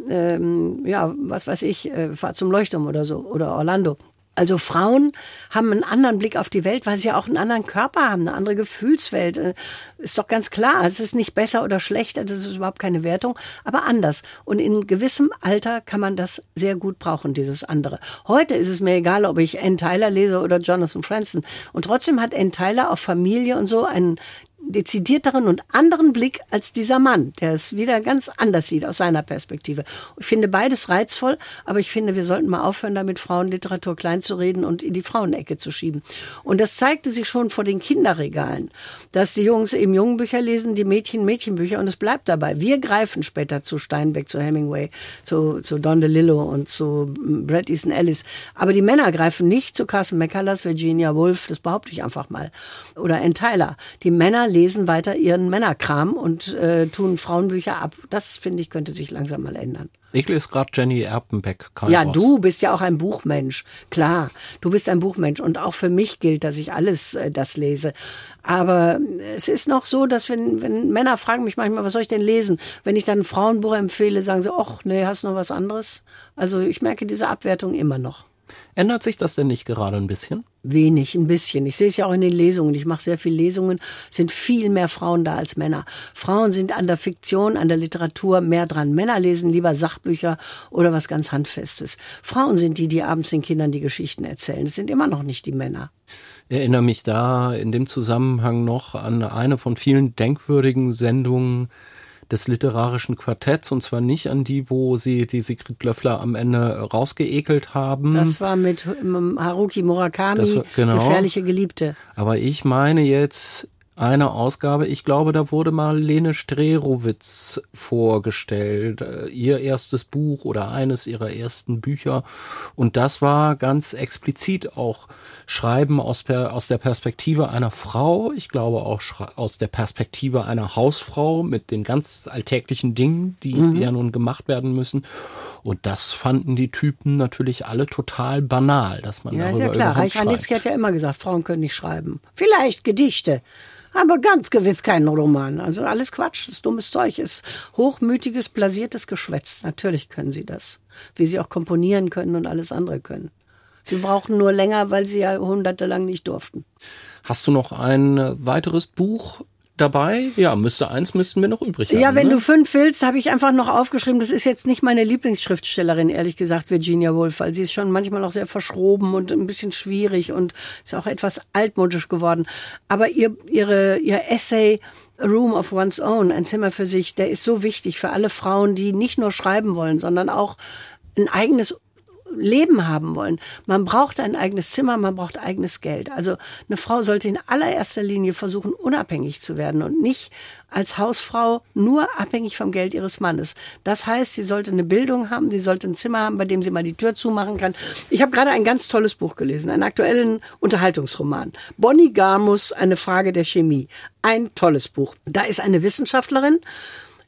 ähm, ja, was weiß ich, äh, Fahrt zum Leuchtturm oder so oder Orlando. Also Frauen haben einen anderen Blick auf die Welt, weil sie ja auch einen anderen Körper haben, eine andere Gefühlswelt. Äh, ist doch ganz klar. Es ist nicht besser oder schlechter, das ist überhaupt keine Wertung, aber anders. Und in gewissem Alter kann man das sehr gut brauchen, dieses andere. Heute ist es mir egal, ob ich Ann Tyler lese oder Jonathan Franzen. Und trotzdem hat Ann Tyler auf Familie und so einen dezidierteren und anderen Blick als dieser Mann, der es wieder ganz anders sieht aus seiner Perspektive. Ich finde beides reizvoll, aber ich finde, wir sollten mal aufhören, damit Frauenliteratur klein zu reden und in die Frauenecke zu schieben. Und das zeigte sich schon vor den Kinderregalen, dass die Jungs eben Jungenbücher lesen, die Mädchen Mädchenbücher und es bleibt dabei. Wir greifen später zu Steinbeck, zu Hemingway, zu, zu Don DeLillo und zu Bret Easton Ellis. Aber die Männer greifen nicht zu Carson McCullers, Virginia Woolf, das behaupte ich einfach mal. Oder Ann Tyler. Die Männer lesen weiter ihren Männerkram und äh, tun Frauenbücher ab. Das, finde ich, könnte sich langsam mal ändern. Ich lese gerade Jenny Erpenbeck. Ja, Ross. du bist ja auch ein Buchmensch. Klar, du bist ein Buchmensch. Und auch für mich gilt, dass ich alles äh, das lese. Aber es ist noch so, dass wenn, wenn Männer fragen mich manchmal, was soll ich denn lesen? Wenn ich dann ein Frauenbuch empfehle, sagen sie, ach nee, hast du noch was anderes? Also ich merke diese Abwertung immer noch. Ändert sich das denn nicht gerade ein bisschen? Wenig, ein bisschen. Ich sehe es ja auch in den Lesungen. Ich mache sehr viele Lesungen. sind viel mehr Frauen da als Männer. Frauen sind an der Fiktion, an der Literatur mehr dran. Männer lesen lieber Sachbücher oder was ganz Handfestes. Frauen sind die, die abends den Kindern die Geschichten erzählen. Es sind immer noch nicht die Männer. Ich erinnere mich da in dem Zusammenhang noch an eine von vielen denkwürdigen Sendungen des literarischen Quartetts und zwar nicht an die, wo sie die Sigrid Löffler am Ende rausgeekelt haben. Das war mit ähm, Haruki Murakami, war, genau. Gefährliche Geliebte. Aber ich meine jetzt eine Ausgabe. Ich glaube, da wurde mal Lene Strerowitz vorgestellt, äh, ihr erstes Buch oder eines ihrer ersten Bücher. Und das war ganz explizit auch Schreiben aus, per, aus der Perspektive einer Frau. Ich glaube auch aus der Perspektive einer Hausfrau mit den ganz alltäglichen Dingen, die mhm. ja nun gemacht werden müssen. Und das fanden die Typen natürlich alle total banal, dass man ja, darüber ja klar. Reich hat ja immer gesagt, Frauen können nicht schreiben. Vielleicht Gedichte aber ganz gewiss kein Roman. Also alles Quatsch, das dummes Zeug ist hochmütiges, blasiertes Geschwätz. Natürlich können sie das. Wie sie auch komponieren können und alles andere können. Sie brauchen nur länger, weil sie ja jahrhundertelang nicht durften. Hast du noch ein weiteres Buch, dabei? Ja, müsste eins müssten wir noch übrig haben. Ja, wenn ne? du fünf willst, habe ich einfach noch aufgeschrieben. Das ist jetzt nicht meine Lieblingsschriftstellerin, ehrlich gesagt, Virginia Woolf, weil sie ist schon manchmal auch sehr verschroben und ein bisschen schwierig und ist auch etwas altmodisch geworden. Aber ihr, ihre, ihr Essay A Room of One's Own, ein Zimmer für sich, der ist so wichtig für alle Frauen, die nicht nur schreiben wollen, sondern auch ein eigenes Leben haben wollen. Man braucht ein eigenes Zimmer, man braucht eigenes Geld. Also eine Frau sollte in allererster Linie versuchen, unabhängig zu werden und nicht als Hausfrau nur abhängig vom Geld ihres Mannes. Das heißt, sie sollte eine Bildung haben, sie sollte ein Zimmer haben, bei dem sie mal die Tür zumachen kann. Ich habe gerade ein ganz tolles Buch gelesen, einen aktuellen Unterhaltungsroman. Bonnie Garmus, eine Frage der Chemie. Ein tolles Buch. Da ist eine Wissenschaftlerin,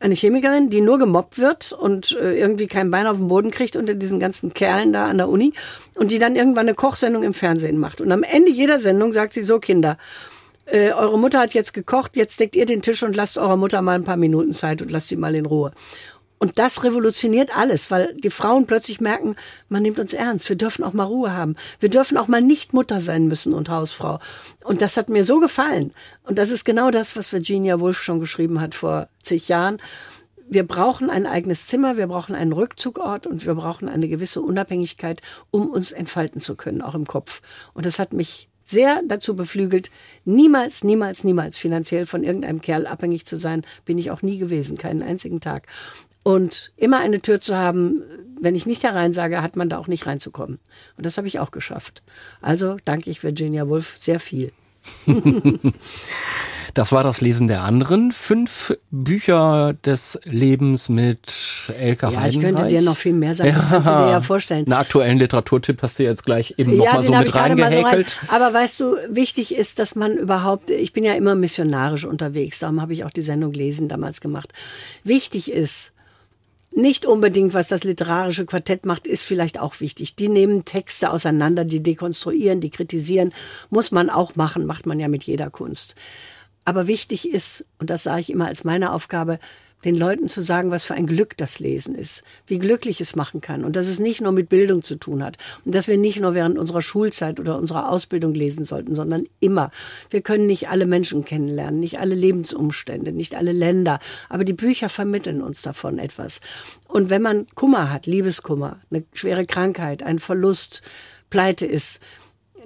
eine Chemikerin, die nur gemobbt wird und äh, irgendwie kein Bein auf den Boden kriegt unter diesen ganzen Kerlen da an der Uni und die dann irgendwann eine Kochsendung im Fernsehen macht. Und am Ende jeder Sendung sagt sie so, Kinder, äh, eure Mutter hat jetzt gekocht, jetzt deckt ihr den Tisch und lasst eurer Mutter mal ein paar Minuten Zeit und lasst sie mal in Ruhe. Und das revolutioniert alles, weil die Frauen plötzlich merken, man nimmt uns ernst. Wir dürfen auch mal Ruhe haben. Wir dürfen auch mal nicht Mutter sein müssen und Hausfrau. Und das hat mir so gefallen. Und das ist genau das, was Virginia Woolf schon geschrieben hat vor zig Jahren. Wir brauchen ein eigenes Zimmer, wir brauchen einen Rückzugort und wir brauchen eine gewisse Unabhängigkeit, um uns entfalten zu können, auch im Kopf. Und das hat mich sehr dazu beflügelt, niemals, niemals, niemals finanziell von irgendeinem Kerl abhängig zu sein. Bin ich auch nie gewesen, keinen einzigen Tag. Und immer eine Tür zu haben, wenn ich nicht herein sage, hat man da auch nicht reinzukommen. Und das habe ich auch geschafft. Also danke ich Virginia Woolf sehr viel. Das war das Lesen der anderen. Fünf Bücher des Lebens mit Elke Ja, ich könnte dir noch viel mehr sagen. Das kannst du dir ja vorstellen. Einen aktuellen Literaturtipp hast du jetzt gleich eben ja, noch mal so mit reingehäkelt. So rein. Aber weißt du, wichtig ist, dass man überhaupt, ich bin ja immer missionarisch unterwegs, darum habe ich auch die Sendung Lesen damals gemacht. Wichtig ist, nicht unbedingt, was das literarische Quartett macht, ist vielleicht auch wichtig. Die nehmen Texte auseinander, die dekonstruieren, die kritisieren. Muss man auch machen, macht man ja mit jeder Kunst. Aber wichtig ist, und das sage ich immer als meine Aufgabe, den Leuten zu sagen, was für ein Glück das Lesen ist, wie glücklich es machen kann und dass es nicht nur mit Bildung zu tun hat und dass wir nicht nur während unserer Schulzeit oder unserer Ausbildung lesen sollten, sondern immer. Wir können nicht alle Menschen kennenlernen, nicht alle Lebensumstände, nicht alle Länder, aber die Bücher vermitteln uns davon etwas. Und wenn man Kummer hat, Liebeskummer, eine schwere Krankheit, ein Verlust, Pleite ist,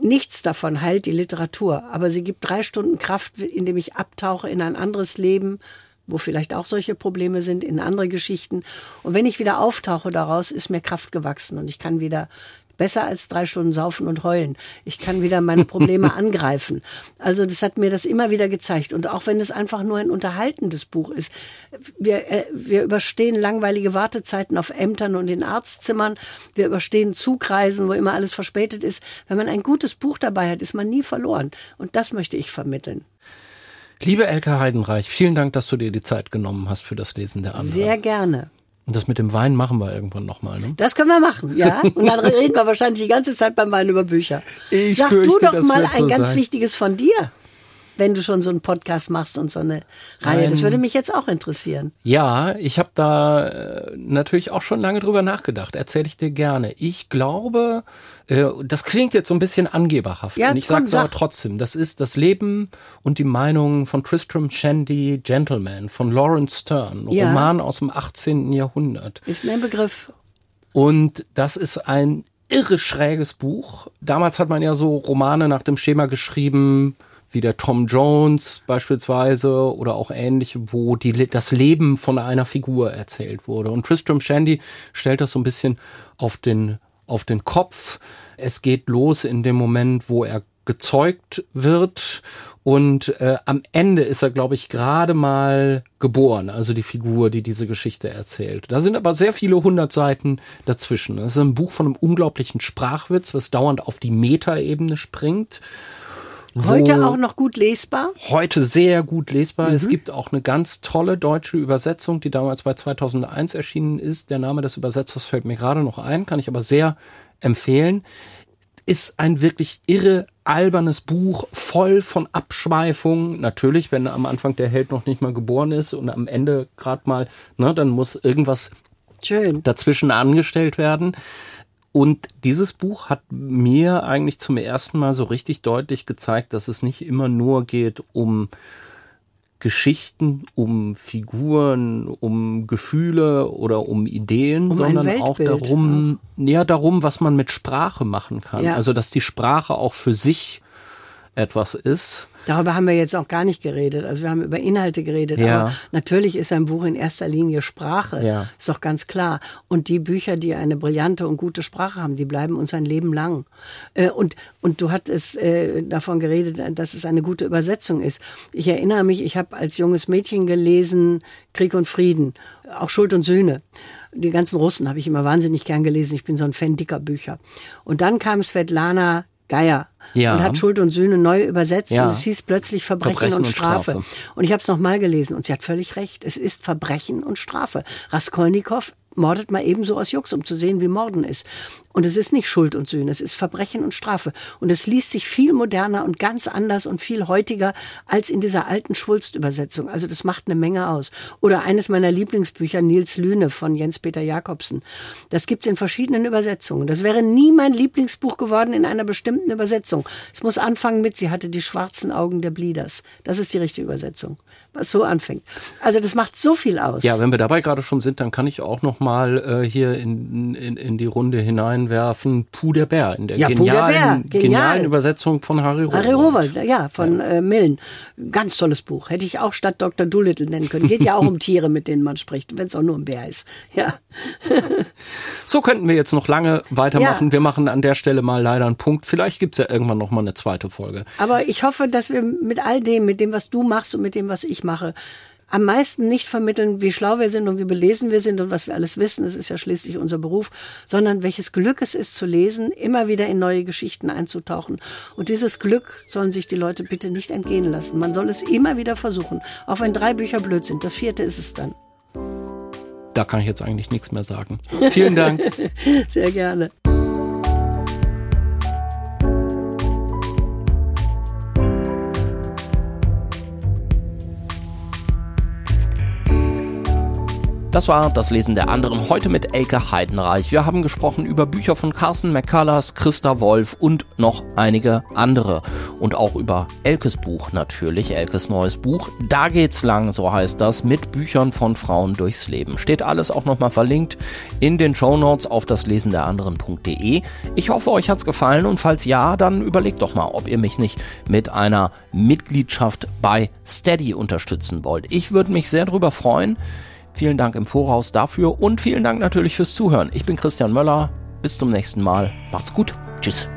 Nichts davon heilt die Literatur, aber sie gibt drei Stunden Kraft, indem ich abtauche in ein anderes Leben, wo vielleicht auch solche Probleme sind, in andere Geschichten. Und wenn ich wieder auftauche daraus, ist mir Kraft gewachsen und ich kann wieder besser als drei Stunden saufen und heulen. Ich kann wieder meine Probleme angreifen. Also das hat mir das immer wieder gezeigt. Und auch wenn es einfach nur ein unterhaltendes Buch ist, wir, äh, wir überstehen langweilige Wartezeiten auf Ämtern und in Arztzimmern. Wir überstehen Zugreisen, wo immer alles verspätet ist. Wenn man ein gutes Buch dabei hat, ist man nie verloren. Und das möchte ich vermitteln. Liebe Elke Heidenreich, vielen Dank, dass du dir die Zeit genommen hast für das Lesen der anderen. Sehr gerne. Und das mit dem Wein machen wir irgendwann nochmal, ne? Das können wir machen, ja. Und dann reden wir wahrscheinlich die ganze Zeit beim Wein über Bücher. Ich Sag du doch mal ein so ganz sein. wichtiges von dir, wenn du schon so einen Podcast machst und so eine Reihe. Das Ein- würde mich jetzt auch interessieren. Ja, ich habe da äh, natürlich auch schon lange drüber nachgedacht. Erzähle ich dir gerne. Ich glaube, äh, das klingt jetzt so ein bisschen angeberhaft. Ja, und ich sage es aber trotzdem. Das ist das Leben und die Meinung von Tristram Shandy Gentleman von Lawrence Stern, Ja. Roman aus dem 18. Jahrhundert. Ist mir ein Begriff. Und das ist ein irre schräges Buch. Damals hat man ja so Romane nach dem Schema geschrieben, wie der Tom Jones beispielsweise oder auch ähnliche, wo die, das Leben von einer Figur erzählt wurde. Und Tristram Shandy stellt das so ein bisschen auf den, auf den Kopf. Es geht los in dem Moment, wo er gezeugt wird und äh, am Ende ist er, glaube ich, gerade mal geboren, also die Figur, die diese Geschichte erzählt. Da sind aber sehr viele hundert Seiten dazwischen. Es ist ein Buch von einem unglaublichen Sprachwitz, was dauernd auf die Metaebene springt. Heute auch noch gut lesbar. heute sehr gut lesbar. Es gibt auch eine ganz tolle deutsche Übersetzung, die damals bei 2001 erschienen ist. Der Name des Übersetzers fällt mir gerade noch ein, kann ich aber sehr empfehlen. Ist ein wirklich irre albernes Buch, voll von Abschweifungen. Natürlich, wenn am Anfang der Held noch nicht mal geboren ist und am Ende gerade mal, ne, dann muss irgendwas Schön. dazwischen angestellt werden. Und dieses Buch hat mir eigentlich zum ersten Mal so richtig deutlich gezeigt, dass es nicht immer nur geht um Geschichten, um Figuren, um Gefühle oder um Ideen, Um sondern auch darum, ja, darum, was man mit Sprache machen kann. Ja. Also, dass die Sprache auch für sich etwas ist. Darüber haben wir jetzt auch gar nicht geredet. Also wir haben über Inhalte geredet. Ja. Aber natürlich ist ein Buch in erster Linie Sprache. Ja. Ist doch ganz klar. Und die Bücher, die eine brillante und gute Sprache haben, die bleiben uns ein Leben lang. Äh, Und, und du hattest äh, davon geredet, dass es eine gute Übersetzung ist. Ich erinnere mich, ich habe als junges Mädchen gelesen Krieg und Frieden, auch Schuld und Sühne. Die ganzen Russen habe ich immer wahnsinnig gern gelesen. Ich bin so ein Fan dicker Bücher. Und dann kam Svetlana Geier Ja. und hat Schuld und Sühne neu übersetzt Ja. und es hieß plötzlich Verbrechen, Verbrechen und, und Strafe. Strafe. Und ich habe es nochmal gelesen und sie hat völlig recht. Es ist Verbrechen und Strafe. Raskolnikow mordet mal ebenso aus Jux, um zu sehen, wie Morden ist. Und es ist nicht Schuld und Sühne, es ist Verbrechen und Strafe. Und es liest sich viel moderner und ganz anders und viel heutiger als in dieser alten Schwulst-Übersetzung. Also das macht eine Menge aus. Oder eines meiner Lieblingsbücher, Nils Lüne von Jens-Peter Jakobsen. Das gibt's in verschiedenen Übersetzungen. Das wäre nie mein Lieblingsbuch geworden in einer bestimmten Übersetzung. Es muss anfangen mit, sie hatte die schwarzen Augen der Blieders. Das ist die richtige Übersetzung, was so anfängt. Also das macht so viel aus. Ja, wenn wir dabei gerade schon sind, dann kann ich auch noch äh, hier in, in, in die Runde hineinwerfen, Puh der Bär, in der Ja, der genialen, Bär, genial. genialen Übersetzung von Harry Rowohlt. Harry Rowohlt, ja, von Äh, Millen. Ganz tolles Buch. Hätte ich auch statt Dr. Doolittle nennen können. Geht ja auch um Tiere, mit denen man spricht, wenn es auch nur ein Bär ist. Ja. So könnten wir jetzt noch lange weitermachen. Ja. Wir machen an der Stelle mal leider einen Punkt. Vielleicht gibt's ja irgendwann noch mal eine zweite Folge. Aber ich hoffe, dass wir mit all dem, mit dem, was du machst und mit dem, was ich mache, am meisten nicht vermitteln, wie schlau wir sind und wie belesen wir sind und was wir alles wissen, das ist ja schließlich unser Beruf, sondern welches Glück es ist zu lesen, immer wieder in neue Geschichten einzutauchen. Und dieses Glück sollen sich die Leute bitte nicht entgehen lassen. Man soll es immer wieder versuchen, auch wenn drei Bücher blöd sind. Das vierte ist es dann. Da kann ich jetzt eigentlich nichts mehr sagen. Vielen Dank. Sehr gerne. Das war das Lesen der anderen heute mit Elke Heidenreich. Wir haben gesprochen über Bücher von Carsten McCullers, Christa Wolf und noch einige andere. Und auch über Elkes Buch natürlich, Elkes neues Buch. Da geht's lang, so heißt das, mit Büchern von Frauen durchs Leben. Steht alles auch nochmal verlinkt in den Show Notes auf das anderen.de. Ich hoffe, euch hat's gefallen und falls ja, dann überlegt doch mal, ob ihr mich nicht mit einer Mitgliedschaft bei Steady unterstützen wollt. Ich würde mich sehr darüber freuen. Vielen Dank im Voraus dafür und vielen Dank natürlich fürs Zuhören. Ich bin Christian Möller. Bis zum nächsten Mal. Macht's gut. Tschüss.